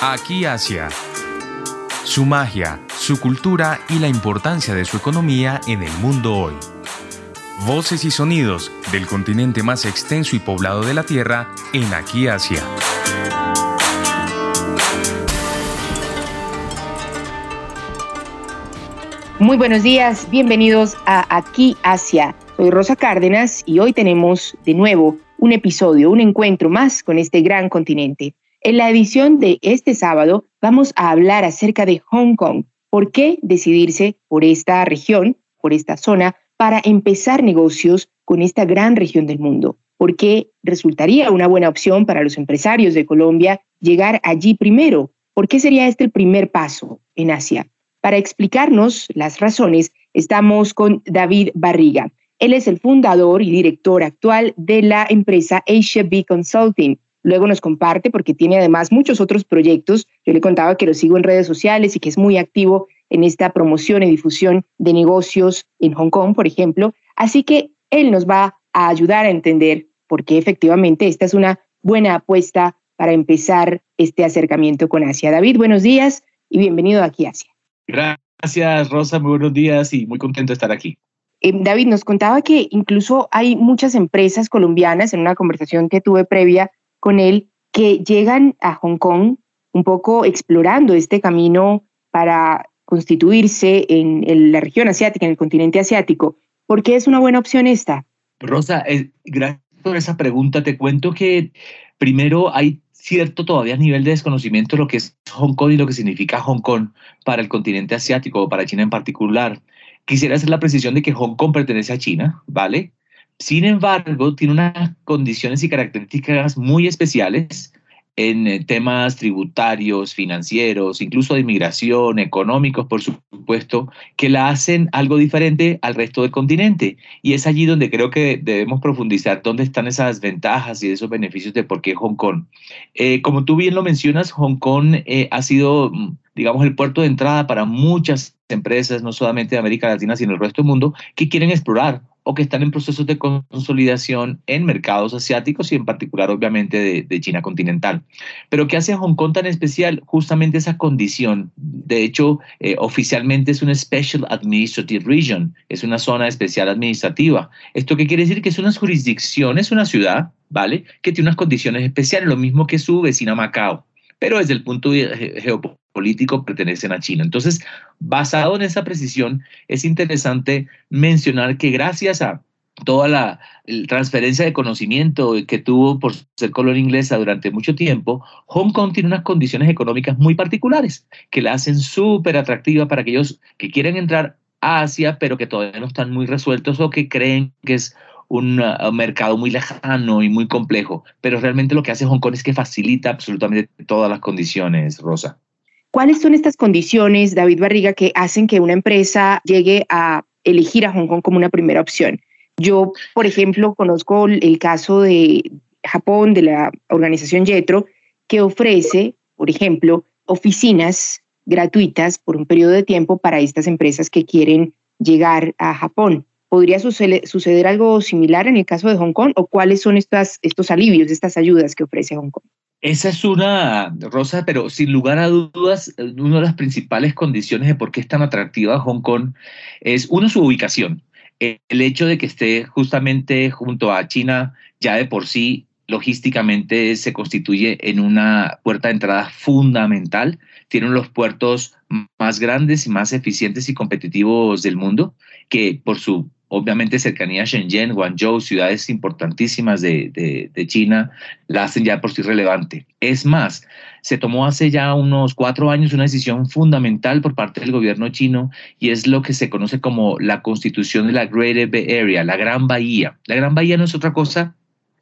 Aquí Asia. Su magia, su cultura y la importancia de su economía en el mundo hoy. Voces y sonidos del continente más extenso y poblado de la Tierra en Aquí Asia. Muy buenos días, bienvenidos a Aquí Asia. Soy Rosa Cárdenas y hoy tenemos de nuevo un episodio, un encuentro más con este gran continente. En la edición de este sábado vamos a hablar acerca de Hong Kong. ¿Por qué decidirse por esta región, por esta zona, para empezar negocios con esta gran región del mundo? ¿Por qué resultaría una buena opción para los empresarios de Colombia llegar allí primero? ¿Por qué sería este el primer paso en Asia? Para explicarnos las razones, estamos con David Barriga. Él es el fundador y director actual de la empresa Asia B Consulting. Luego nos comparte porque tiene además muchos otros proyectos. Yo le contaba que lo sigo en redes sociales y que es muy activo en esta promoción y difusión de negocios en Hong Kong, por ejemplo. Así que él nos va a ayudar a entender por qué efectivamente esta es una buena apuesta para empezar este acercamiento con Asia. David, buenos días y bienvenido aquí a Asia. Gracias, Rosa. Muy buenos días y muy contento de estar aquí. Eh, David, nos contaba que incluso hay muchas empresas colombianas, en una conversación que tuve previa con él, que llegan a Hong Kong un poco explorando este camino para constituirse en, la región asiática, en el continente asiático. ¿Por qué es una buena opción esta? Rosa, eh, gracias por esa pregunta. Te cuento que primero hay cierto todavía nivel de desconocimiento de lo que es Hong Kong y lo que significa Hong Kong para el continente asiático o para China en particular. Quisiera hacer la precisión de que Hong Kong pertenece a China, ¿vale? Sin embargo, tiene unas condiciones y características muy especiales en eh, temas tributarios, financieros, incluso de inmigración, económicos, por supuesto, que la hacen algo diferente al resto del continente. Y es allí donde creo que debemos profundizar dónde están esas ventajas y esos beneficios de por qué Hong Kong. Eh, como tú bien lo mencionas, Hong Kong eh, ha sido, mm, digamos, el puerto de entrada para muchas empresas, no solamente de América Latina, sino del resto del mundo, que quieren explorar o que están en procesos de consolidación en mercados asiáticos y en particular obviamente de, China continental. Pero ¿qué hace Hong Kong tan especial? Justamente esa condición. De hecho, eh, oficialmente es una Special Administrative Region, es una zona especial administrativa. ¿Esto qué quiere decir? Que es una jurisdicción, es una ciudad, ¿vale? Que tiene unas condiciones especiales, lo mismo que su vecina Macao pero desde el punto geopolítico pertenecen a China. Entonces, basado en esa precisión, es interesante mencionar que gracias a toda la transferencia de conocimiento que tuvo por ser colonia inglesa durante mucho tiempo, Hong Kong tiene unas condiciones económicas muy particulares que la hacen súper atractiva para aquellos que quieren entrar a Asia, pero que todavía no están muy resueltos o que creen que es un uh, mercado muy lejano y muy complejo, pero realmente lo que hace Hong Kong es que facilita absolutamente todas las condiciones, Rosa. ¿Cuáles son estas condiciones, David Barriga, que hacen que una empresa llegue a elegir a Hong Kong como una primera opción? Yo, por ejemplo, conozco el caso de Japón, de la organización JETRO, que ofrece, por ejemplo, oficinas gratuitas por un periodo de tiempo para estas empresas que quieren llegar a Japón. ¿Podría suceder, algo similar en el caso de Hong Kong o cuáles son estas, estos alivios, estas ayudas que ofrece Hong Kong? Esa es una, Rosa, pero sin lugar a dudas, una de las principales condiciones de por qué es tan atractiva Hong Kong es, uno, su ubicación. El hecho de que esté justamente junto a China ya de por sí logísticamente se constituye en una puerta de entrada fundamental. Tienen los puertos más grandes y más eficientes y competitivos del mundo, que por su obviamente cercanía a Shenzhen, Guangzhou, ciudades importantísimas de, de, China, la hacen ya por sí relevante. Es más, se tomó hace ya unos cuatro años una decisión fundamental por parte del gobierno chino y es lo que se conoce como la constitución de la Greater Bay Area, la Gran Bahía. La Gran Bahía no es otra cosa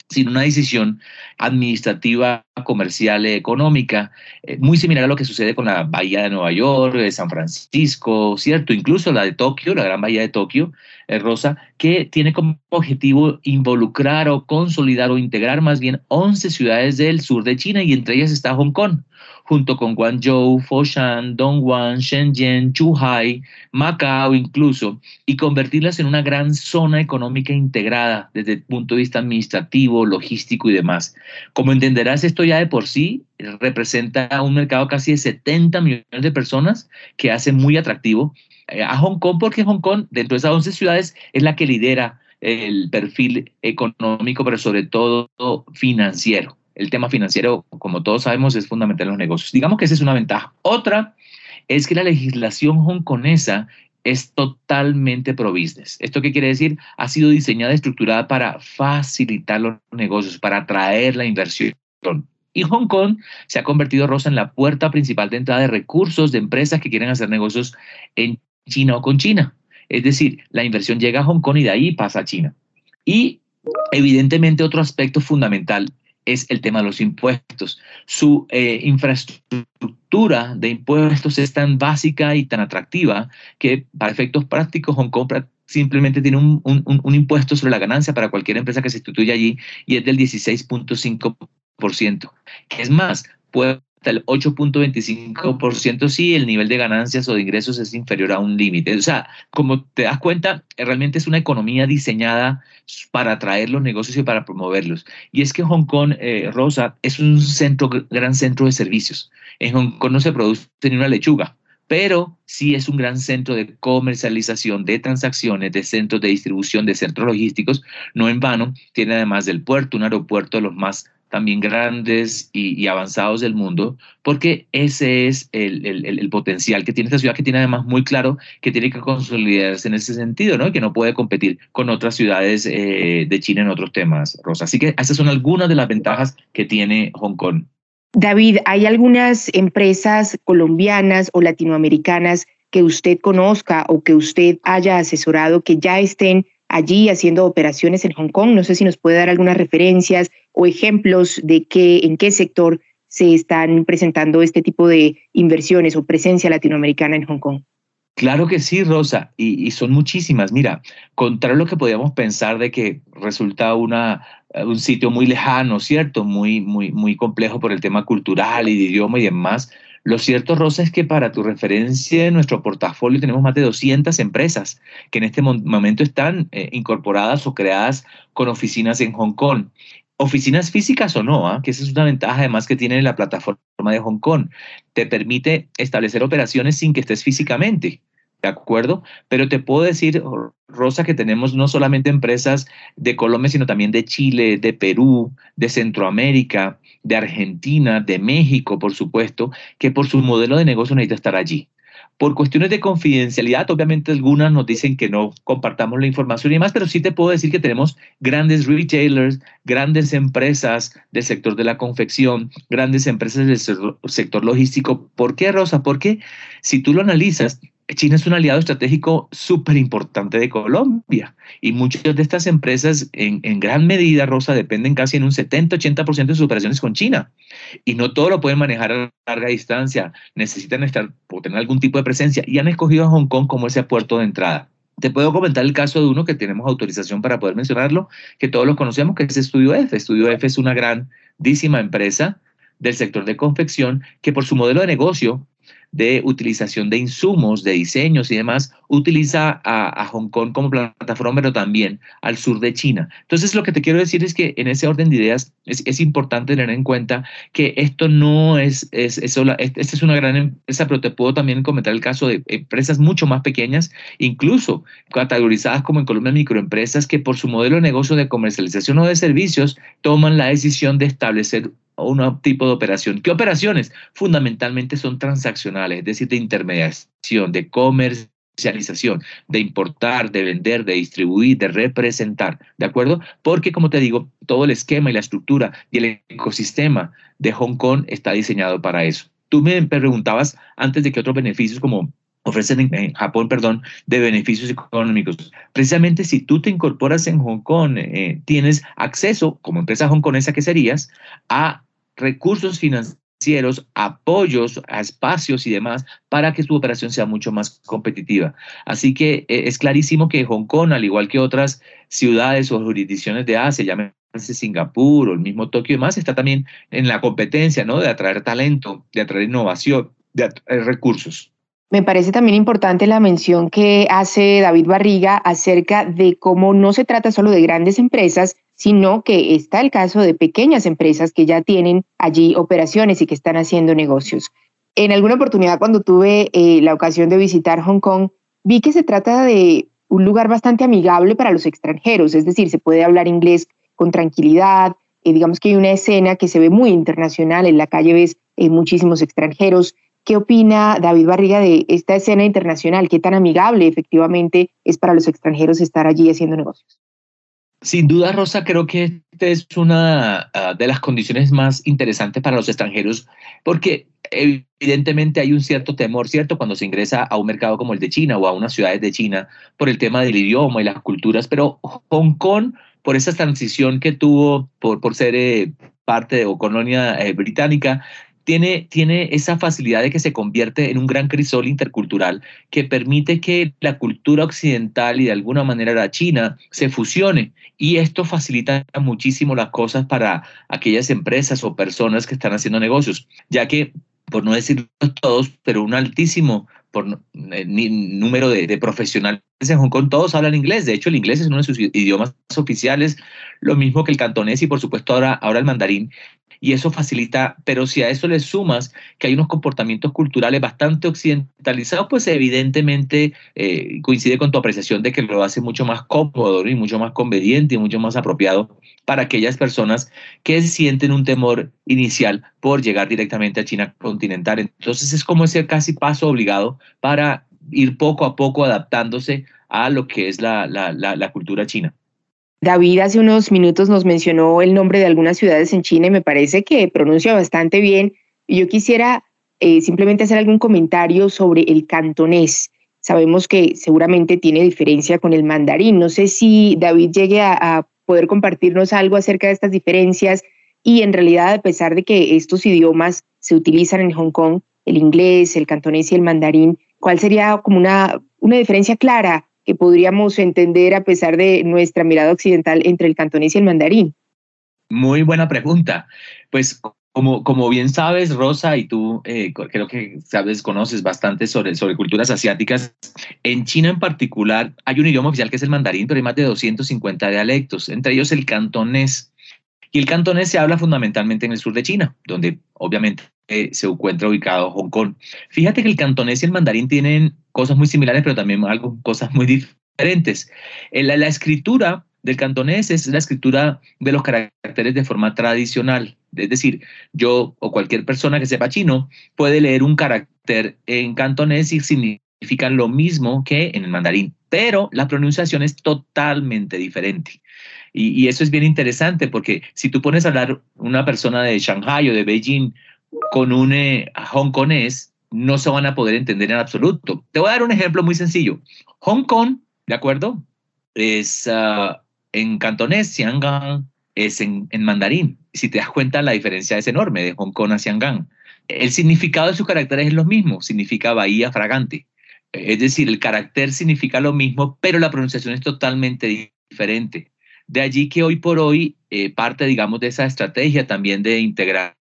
sino una decisión administrativa, comercial, económica, eh, muy similar a lo que sucede con la Bahía de Nueva York, de San Francisco, ¿cierto? Incluso la de Tokio, la Gran Bahía de Tokio, Rosa, que tiene como objetivo involucrar o consolidar o integrar más bien 11 ciudades del sur de China y entre ellas está Hong Kong junto con Guangzhou, Foshan, Dongguan, Shenzhen, Zhuhai, Macao incluso, y convertirlas en una gran zona económica integrada desde el punto de vista administrativo, logístico y demás. Como entenderás, esto ya de por sí representa un mercado casi de 70 millones de personas que hace muy atractivo eh, a Hong Kong porque Hong Kong, dentro de esas 11 ciudades, es la que lidera el perfil económico, pero sobre todo financiero. El tema financiero, como todos sabemos, es fundamental en los negocios. Digamos que esa es una ventaja. Otra es que la legislación hongkonesa es totalmente pro business. ¿Esto qué quiere decir? Ha sido diseñada y estructurada para facilitar los negocios, para atraer la inversión. Y Hong Kong se ha convertido, Rosa, en la puerta principal de entrada de recursos de empresas que quieren hacer negocios en China o con China. Es decir, la inversión llega a Hong Kong y de ahí pasa a China. Y evidentemente otro aspecto fundamental es el tema de los impuestos. Su eh, infraestructura de impuestos es tan básica y tan atractiva que para efectos prácticos Hong Kong simplemente tiene un, un impuesto sobre la ganancia para cualquier empresa que se instituya allí y es del 16.5%. Es más, puede el 8.25% si el nivel de ganancias o de ingresos es inferior a un límite. O sea, como te das cuenta, realmente es una economía diseñada para atraer los negocios y para promoverlos. Y es que Hong Kong, eh, Rosa, es un centro, gran centro de servicios. En Hong Kong no se produce ni una lechuga, pero sí es un gran centro de comercialización, de transacciones, de centros de distribución, de centros logísticos. No en vano, tiene además del puerto, un aeropuerto de los más también grandes y, avanzados del mundo, porque ese es el, potencial que tiene esta ciudad, que tiene además muy claro que tiene que consolidarse en ese sentido, ¿no? que no puede competir con otras ciudades eh, de China en otros temas, Rosa. Así que esas son algunas de las ventajas que tiene Hong Kong. David, ¿hay algunas empresas colombianas o latinoamericanas que usted conozca o que usted haya asesorado que ya estén allí haciendo operaciones en Hong Kong. No sé si nos puede dar algunas referencias o ejemplos de qué, en qué sector se están presentando este tipo de inversiones o presencia latinoamericana en Hong Kong. Claro que sí, Rosa, y, son muchísimas. Mira, contrario a lo que podíamos pensar de que resulta una, un sitio muy lejano, ¿cierto? Muy, muy, muy complejo por el tema cultural y de idioma y demás, lo cierto, Rosa, es que para tu referencia en nuestro portafolio tenemos más de 200 empresas que en este momento están eh, incorporadas o creadas con oficinas en Hong Kong. Oficinas físicas o no, ¿ah? que esa es una ventaja además que tiene la plataforma de Hong Kong. Te permite establecer operaciones sin que estés físicamente. ¿de acuerdo? Pero te puedo decir, Rosa, que tenemos no solamente empresas de Colombia, sino también de Chile, de Perú, de Centroamérica, de Argentina, de México, por supuesto, que por su modelo de negocio necesita estar allí. Por cuestiones de confidencialidad, obviamente algunas nos dicen que no compartamos la información y demás, pero sí te puedo decir que tenemos grandes retailers, grandes empresas del sector de la confección, grandes empresas del sector logístico. ¿Por qué, Rosa? Porque si tú lo analizas, China es un aliado estratégico súper importante de Colombia y muchas de estas empresas en, gran medida, Rosa, dependen casi en un 70-80% de sus operaciones con China y no todo lo pueden manejar a larga distancia, necesitan estar o tener algún tipo de presencia y han escogido a Hong Kong como ese puerto de entrada. Te puedo comentar el caso de uno que tenemos autorización para poder mencionarlo, que todos lo conocemos, que es Estudio F. Estudio F es una grandísima empresa del sector de confección que por su modelo de negocio de utilización de insumos, de diseños y demás, utiliza a, Hong Kong como plataforma, pero también al sur de China. Entonces, lo que te quiero decir es que en ese orden de ideas es, importante tener en cuenta que esto no es, es, es esta es una gran empresa, pero te puedo también comentar el caso de empresas mucho más pequeñas, incluso categorizadas como en Colombia microempresas, que por su modelo de negocio de comercialización o de servicios toman la decisión de establecer un tipo de operación. ¿Qué operaciones? Fundamentalmente son transaccionales, es decir, de intermediación, de comercialización, de importar, de vender, de distribuir, de representar, ¿de acuerdo? Porque, como te digo, todo el esquema y la estructura y el ecosistema de Hong Kong está diseñado para eso. Tú me preguntabas antes de que otros beneficios como ofrecen en Japón, perdón, de beneficios económicos. Precisamente si tú te incorporas en Hong Kong, eh, tienes acceso, como empresa hongkonesa que serías, a recursos financieros, apoyos a espacios y demás para que su operación sea mucho más competitiva. Así que eh, es clarísimo que Hong Kong, al igual que otras ciudades o jurisdicciones de Asia, llámese Singapur o el mismo Tokio y demás, está también en la competencia ¿no? de atraer talento, de atraer innovación, de atraer recursos. Me parece también importante la mención que hace David Barriga acerca de cómo no se trata solo de grandes empresas, sino que está el caso de pequeñas empresas que ya tienen allí operaciones y que están haciendo negocios. En alguna oportunidad cuando tuve eh, la ocasión de visitar Hong Kong, vi que se trata de un lugar bastante amigable para los extranjeros, es decir, se puede hablar inglés con tranquilidad, eh, digamos que hay una escena que se ve muy internacional, en la calle ves eh, muchísimos extranjeros. ¿Qué opina David Barriga de esta escena internacional? ¿Qué tan amigable efectivamente es para los extranjeros estar allí haciendo negocios? Sin duda, Rosa, creo que esta es una ah, de las condiciones más interesantes para los extranjeros, porque evidentemente hay un cierto temor, ¿cierto? Cuando se ingresa a un mercado como el de China o a unas ciudades de China por el tema del idioma y las culturas, pero Hong Kong, por esa transición que tuvo por, por ser eh, parte o colonia eh, británica, tiene, tiene esa facilidad de que se convierte en un gran crisol intercultural que permite que la cultura occidental y de alguna manera la china se fusione. Y esto facilita muchísimo las cosas para aquellas empresas o personas que están haciendo negocios, ya que, por no decir todos, pero un altísimo por, eh, número de, de, profesionales en Hong Kong, todos hablan inglés. De hecho, el inglés es uno de sus idiomas oficiales, lo mismo que el cantonés y por supuesto ahora, ahora el mandarín y eso facilita, pero si a eso le sumas que hay unos comportamientos culturales bastante occidentalizados, pues evidentemente eh, coincide con tu apreciación de que lo hace mucho más cómodo y mucho más conveniente y mucho más apropiado para aquellas personas que sienten un temor inicial por llegar directamente a China continental. Entonces es como ese casi paso obligado para ir poco a poco adaptándose a lo que es la, la, la cultura china. David hace unos minutos nos mencionó el nombre de algunas ciudades en China y me parece que pronuncia bastante bien. Yo quisiera eh, simplemente hacer algún comentario sobre el cantonés. Sabemos que seguramente tiene diferencia con el mandarín. No sé si David llegue a, a poder compartirnos algo acerca de estas diferencias y en realidad a pesar de que estos idiomas se utilizan en Hong Kong, el inglés, el cantonés y el mandarín, ¿cuál sería como una, una diferencia clara que podríamos entender a pesar de nuestra mirada occidental entre el cantonés y el mandarín? Muy buena pregunta. Pues como, como bien sabes, Rosa, y tú eh, creo que sabes, conoces bastante sobre, sobre culturas asiáticas, en China en particular hay un idioma oficial que es el mandarín, pero hay más de 250 dialectos, entre ellos el cantonés. Y el cantonés se habla fundamentalmente en el sur de China, donde obviamente eh, se encuentra ubicado Hong Kong. Fíjate que el cantonés y el mandarín tienen cosas muy similares, pero también algo, cosas muy diferentes. Eh, la, la escritura del cantonés es la escritura de los caracteres de forma tradicional. Es decir, yo o cualquier persona que sepa chino puede leer un carácter en cantonés y significan lo mismo que en el mandarín, pero la pronunciación es totalmente diferente. Y, eso es bien interesante porque si tú pones a hablar una persona de Shanghai o de Beijing con un eh, hongkonés, no se van a poder entender en absoluto. Te voy a dar un ejemplo muy sencillo. Hong Kong, ¿de acuerdo? Es uh, en cantonés, Xiangang es en, en, mandarín. Si te das cuenta, la diferencia es enorme de Hong Kong a Xiangang. El significado de sus caracteres es lo mismo, significa bahía fragante. Es decir, el carácter significa lo mismo, pero la pronunciación es totalmente diferente. De allí que hoy por hoy eh, parte, digamos, de esa estrategia también de integrar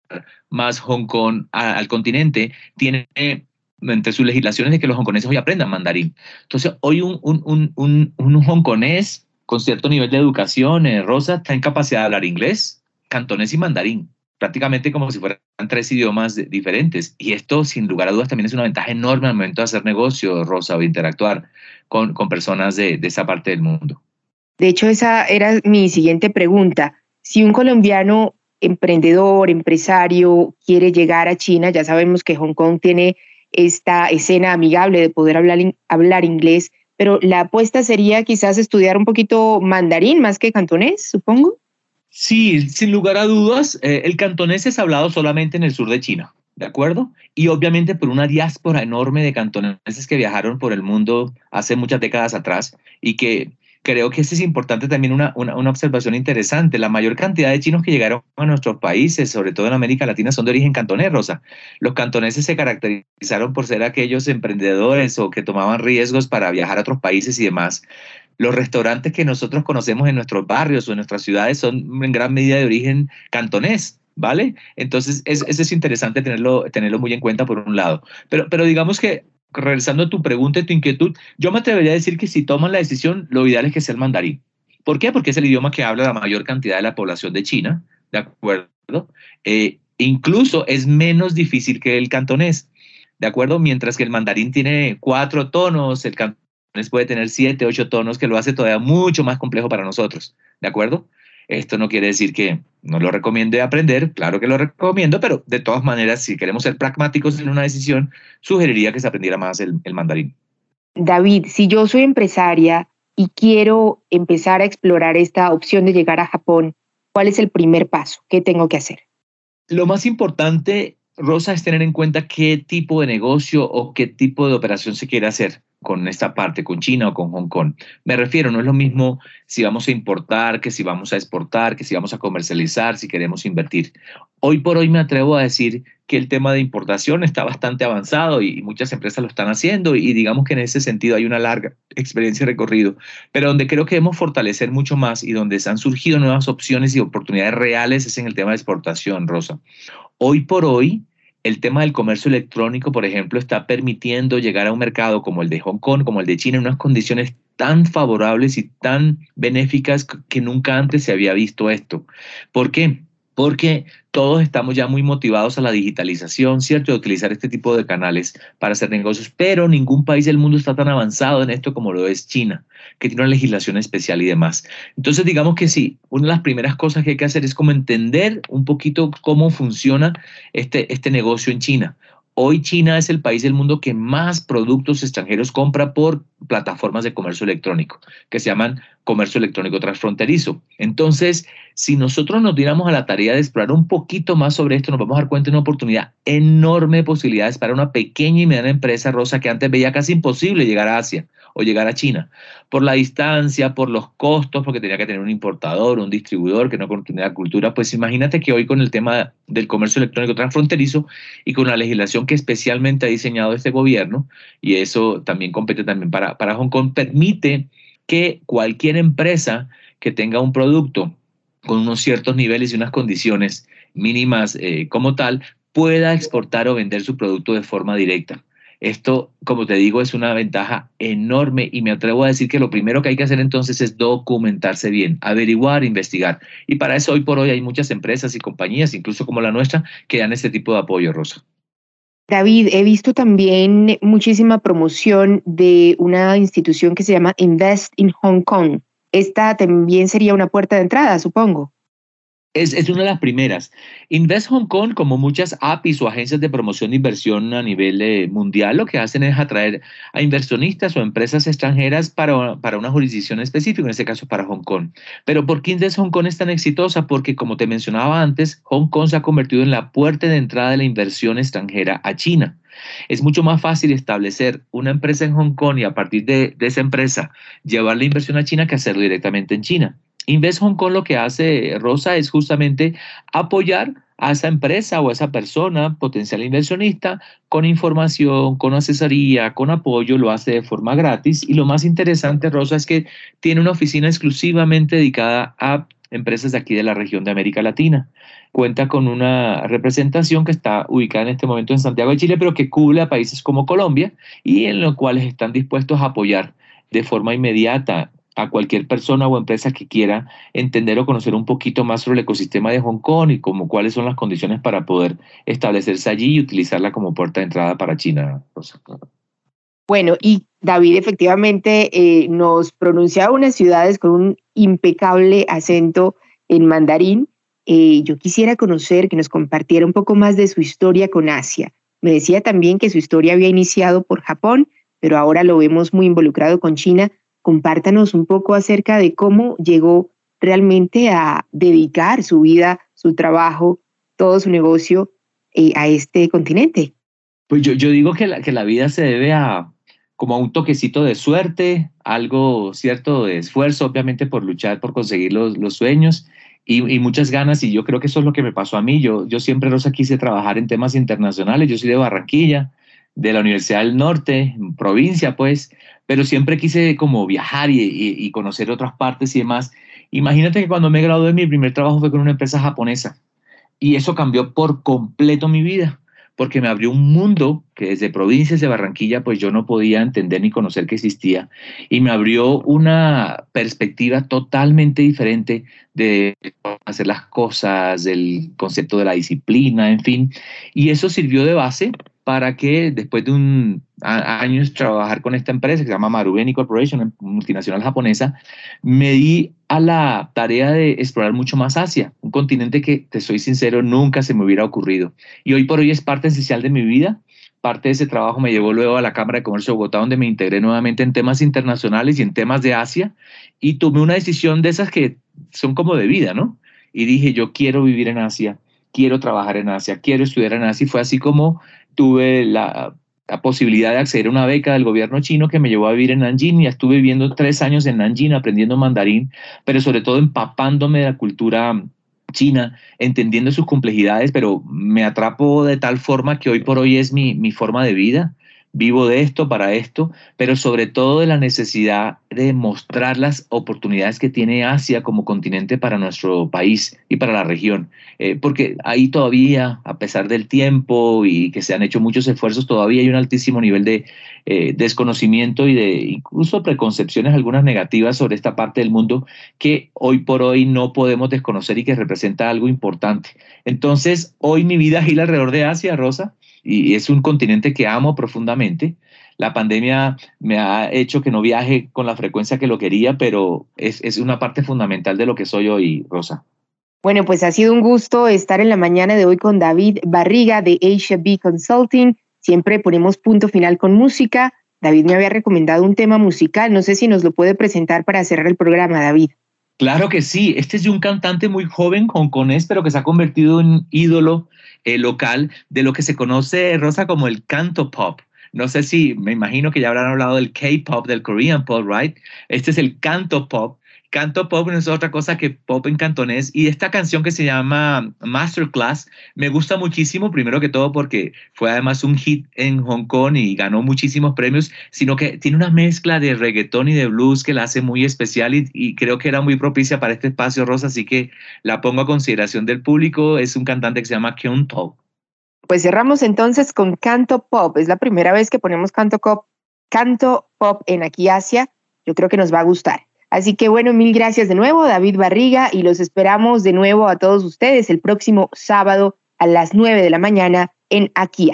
más Hong Kong al continente, tiene entre sus legislaciones de que los hongkoneses hoy aprendan mandarín. Entonces, hoy un, un, un, un, un hongkonés con cierto nivel de educación, eh, Rosa, está en capacidad de hablar inglés, cantonés y mandarín, prácticamente como si fueran tres idiomas diferentes. Y esto, sin lugar a dudas, también es una ventaja enorme al momento de hacer negocio, Rosa, o interactuar con, con personas de, de esa parte del mundo. De hecho, esa era mi siguiente pregunta. Si un colombiano emprendedor, empresario, quiere llegar a China, ya sabemos que Hong Kong tiene esta escena amigable de poder hablar, hablar inglés, pero la apuesta sería quizás estudiar un poquito mandarín más que cantonés, supongo. Sí, sin lugar a dudas, eh, el cantonés es hablado solamente en el sur de China, ¿de acuerdo? Y obviamente por una diáspora enorme de cantoneses que viajaron por el mundo hace muchas décadas atrás y que creo que eso es importante también una, una, una, observación interesante. La mayor cantidad de chinos que llegaron a nuestros países, sobre todo en América Latina, son de origen cantonés, Rosa. Los cantoneses se caracterizaron por ser aquellos emprendedores o que tomaban riesgos para viajar a otros países y demás. Los restaurantes que nosotros conocemos en nuestros barrios o en nuestras ciudades son en gran medida de origen cantonés. ¿Vale? Entonces, es, eso es interesante tenerlo, tenerlo muy en cuenta por un lado. Pero, pero digamos que regresando a tu pregunta y tu inquietud, yo me atrevería a decir que si toman la decisión, lo ideal es que sea el mandarín. ¿Por qué? Porque es el idioma que habla la mayor cantidad de la población de China, ¿de acuerdo? Eh, incluso es menos difícil que el cantonés, ¿de acuerdo? Mientras que el mandarín tiene cuatro tonos, el cantonés puede tener siete, ocho tonos, que lo hace todavía mucho más complejo para nosotros, ¿de acuerdo? Esto no quiere decir que no lo recomiende aprender, claro que lo recomiendo, pero de todas maneras, si queremos ser pragmáticos en una decisión, sugeriría que se aprendiera más el, el mandarín. David, si yo soy empresaria y quiero empezar a explorar esta opción de llegar a Japón, ¿cuál es el primer paso? ¿Qué tengo que hacer? Lo más importante, Rosa, es tener en cuenta qué tipo de negocio o qué tipo de operación se quiere hacer con esta parte, con China o con Hong Kong. Me refiero, no es lo mismo si vamos a importar, que si vamos a exportar, que si vamos a comercializar, si queremos invertir. Hoy por hoy me atrevo a decir que el tema de importación está bastante avanzado y muchas empresas lo están haciendo y digamos que en ese sentido hay una larga experiencia de recorrido, pero donde creo que debemos fortalecer mucho más y donde se han surgido nuevas opciones y oportunidades reales es en el tema de exportación, Rosa. Hoy por hoy, el tema del comercio electrónico, por ejemplo, está permitiendo llegar a un mercado como el de Hong Kong, como el de China, en unas condiciones tan favorables y tan benéficas que nunca antes se había visto esto. ¿Por qué? Porque todos estamos ya muy motivados a la digitalización, ¿cierto? De utilizar este tipo de canales para hacer negocios, pero ningún país del mundo está tan avanzado en esto como lo es China, que tiene una legislación especial y demás. Entonces, digamos que sí, una de las primeras cosas que hay que hacer es como entender un poquito cómo funciona este, este negocio en China. Hoy China es el país del mundo que más productos extranjeros compra por plataformas de comercio electrónico, que se llaman comercio electrónico transfronterizo. Entonces, si nosotros nos diéramos a la tarea de explorar un poquito más sobre esto, nos vamos a dar cuenta de una oportunidad enorme de posibilidades para una pequeña y mediana empresa rosa que antes veía casi imposible llegar a Asia o llegar a China, por la distancia, por los costos, porque tenía que tener un importador, un distribuidor que no contenía cultura, pues imagínate que hoy con el tema del comercio electrónico transfronterizo y con la legislación que especialmente ha diseñado este gobierno, y eso también compete también para, para Hong Kong, permite que cualquier empresa que tenga un producto con unos ciertos niveles y unas condiciones mínimas eh, como tal, pueda exportar o vender su producto de forma directa. Esto, como te digo, es una ventaja enorme y me atrevo a decir que lo primero que hay que hacer entonces es documentarse bien, averiguar, investigar. Y para eso hoy por hoy hay muchas empresas y compañías, incluso como la nuestra, que dan este tipo de apoyo, Rosa. David, he visto también muchísima promoción de una institución que se llama Invest in Hong Kong. Esta también sería una puerta de entrada, supongo. Es, una de las primeras. Invest Hong Kong, como muchas APIs o agencias de promoción de inversión a nivel eh, mundial, lo que hacen es atraer a inversionistas o empresas extranjeras para, para una jurisdicción específica, en este caso para Hong Kong. Pero ¿por qué Invest Hong Kong es tan exitosa? Porque, como te mencionaba antes, Hong Kong se ha convertido en la puerta de entrada de la inversión extranjera a China. Es mucho más fácil establecer una empresa en Hong Kong y a partir de, de esa empresa llevar la inversión a China que hacerlo directamente en China. Invest Hong Kong lo que hace Rosa es justamente apoyar a esa empresa o a esa persona potencial inversionista con información, con asesoría, con apoyo, lo hace de forma gratis y lo más interesante, Rosa, es que tiene una oficina exclusivamente dedicada a empresas de aquí de la región de América Latina. Cuenta con una representación que está ubicada en este momento en Santiago de Chile, pero que cubre a países como Colombia y en los cuales están dispuestos a apoyar de forma inmediata a cualquier persona o empresa que quiera entender o conocer un poquito más sobre el ecosistema de Hong Kong y como cuáles son las condiciones para poder establecerse allí y utilizarla como puerta de entrada para China. Bueno, y David efectivamente eh, nos pronunciaba unas ciudades con un impecable acento en mandarín. Eh, yo quisiera conocer, que nos compartiera un poco más de su historia con Asia. Me decía también que su historia había iniciado por Japón, pero ahora lo vemos muy involucrado con China compártanos un poco acerca de cómo llegó realmente a dedicar su vida, su trabajo, todo su negocio eh, a este continente. Pues yo, yo digo que la, que la vida se debe a como a un toquecito de suerte, algo cierto de esfuerzo, obviamente por luchar, por conseguir los, los sueños y, y, muchas ganas. Y yo creo que eso es lo que me pasó a mí. Yo, yo siempre, Rosa, quise trabajar en temas internacionales. Yo soy de Barranquilla, de la Universidad del Norte, provincia, pues, pero siempre quise como viajar y, conocer otras partes y demás. Imagínate que cuando me gradué, mi primer trabajo fue con una empresa japonesa. Y eso cambió por completo mi vida, porque me abrió un mundo que desde provincias de Barranquilla pues yo no podía entender ni conocer que existía. Y me abrió una perspectiva totalmente diferente de hacer las cosas, del concepto de la disciplina, en fin, y eso sirvió de base para que después de un años trabajar con esta empresa que se llama Marubeni Corporation, multinacional japonesa, me di a la tarea de explorar mucho más Asia, un continente que, te soy sincero, nunca se me hubiera ocurrido. Y hoy por hoy es parte esencial de mi vida. Parte de ese trabajo me llevó luego a la Cámara de Comercio de Bogotá, donde me integré nuevamente en temas internacionales y en temas de Asia. Y tomé una decisión de esas que son como de vida, ¿no? Y dije, yo quiero vivir en Asia, quiero trabajar en Asia, quiero estudiar en Asia. Y fue así como tuve la, posibilidad de acceder a una beca del gobierno chino que me llevó a vivir en Nanjing y estuve viviendo tres años en Nanjing aprendiendo mandarín, pero sobre todo empapándome de la cultura china, entendiendo sus complejidades, pero me atrapo de tal forma que hoy por hoy es mi, mi forma de vida vivo de esto para esto, pero sobre todo de la necesidad de mostrar las oportunidades que tiene Asia como continente para nuestro país y para la región. Eh, porque ahí todavía, a pesar del tiempo y que se han hecho muchos esfuerzos, todavía hay un altísimo nivel de eh, desconocimiento y de incluso preconcepciones, algunas negativas sobre esta parte del mundo que hoy por hoy no podemos desconocer y que representa algo importante. Entonces, hoy mi vida gira alrededor de Asia, Rosa y es un continente que amo profundamente. La pandemia me ha hecho que no viaje con la frecuencia que lo quería, pero es, es una parte fundamental de lo que soy hoy, Rosa. Bueno, pues ha sido un gusto estar en la mañana de hoy con David Barriga de Asia B Consulting. Siempre ponemos punto final con música. David me había recomendado un tema musical. No sé si nos lo puede presentar para cerrar el programa, David. Claro que sí. Este es de un cantante muy joven, hongkonés, pero que se ha convertido en ídolo eh, local de lo que se conoce, Rosa, como el canto pop. No sé si, me imagino que ya habrán hablado del K-pop, del Korean pop, right? Este es el canto pop Canto pop no es otra cosa que pop en cantonés y esta canción que se llama Masterclass me gusta muchísimo, primero que todo porque fue además un hit en Hong Kong y ganó muchísimos premios, sino que tiene una mezcla de reggaetón y de blues que la hace muy especial y, creo que era muy propicia para este espacio rosa, así que la pongo a consideración del público. Es un cantante que se llama Kyun Pop. Pues cerramos entonces con Canto Pop. Es la primera vez que ponemos Canto Pop, Canto Pop en Aquí Asia. Yo creo que nos va a gustar. Así que bueno, mil gracias de nuevo, David Barriga, y los esperamos de nuevo a todos ustedes el próximo sábado a las 9 de la mañana en Aquí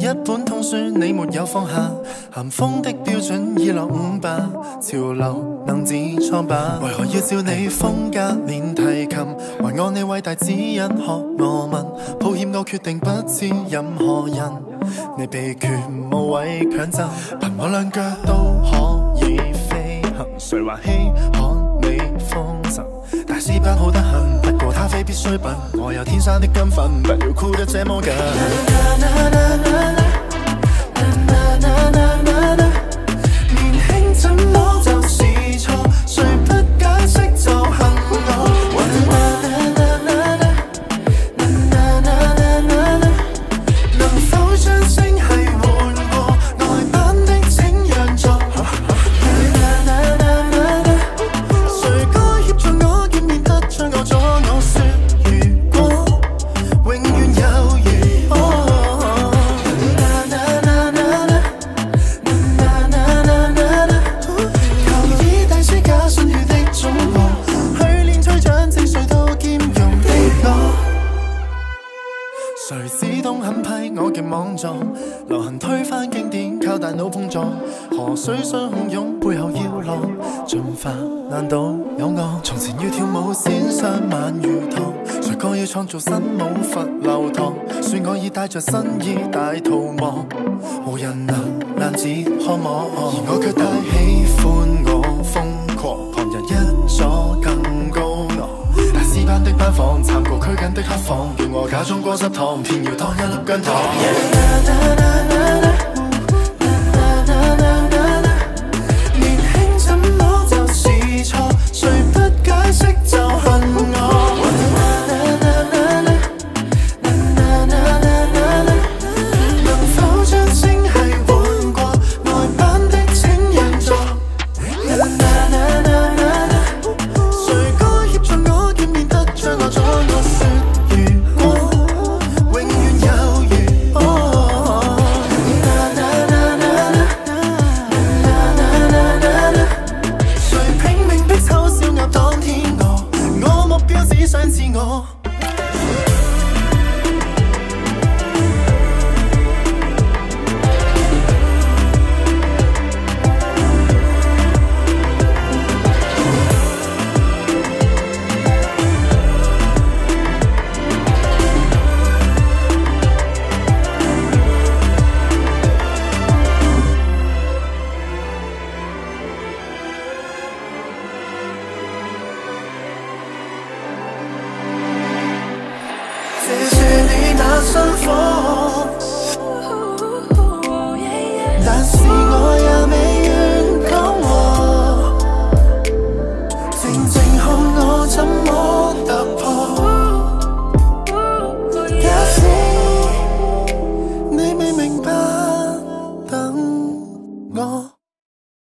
一本通书你没有放下，咸丰的标准已落伍吧，潮流能自创吧？为何要照你风格练提琴，还按你伟大指引学我问？抱歉我决定不知任何人，你被权无位强就，凭我两脚都可以飞行，谁还稀罕你风神？大师班好得很。咖啡必需品，我有天生的金粉，不要哭得这么紧。年轻怎么解逃亡无人能难自渴望而我却太喜欢我疯狂旁人一阻更高昂大师班的班房参过拘谨的黑房叫我假装过湿堂偏要当一粒姜糖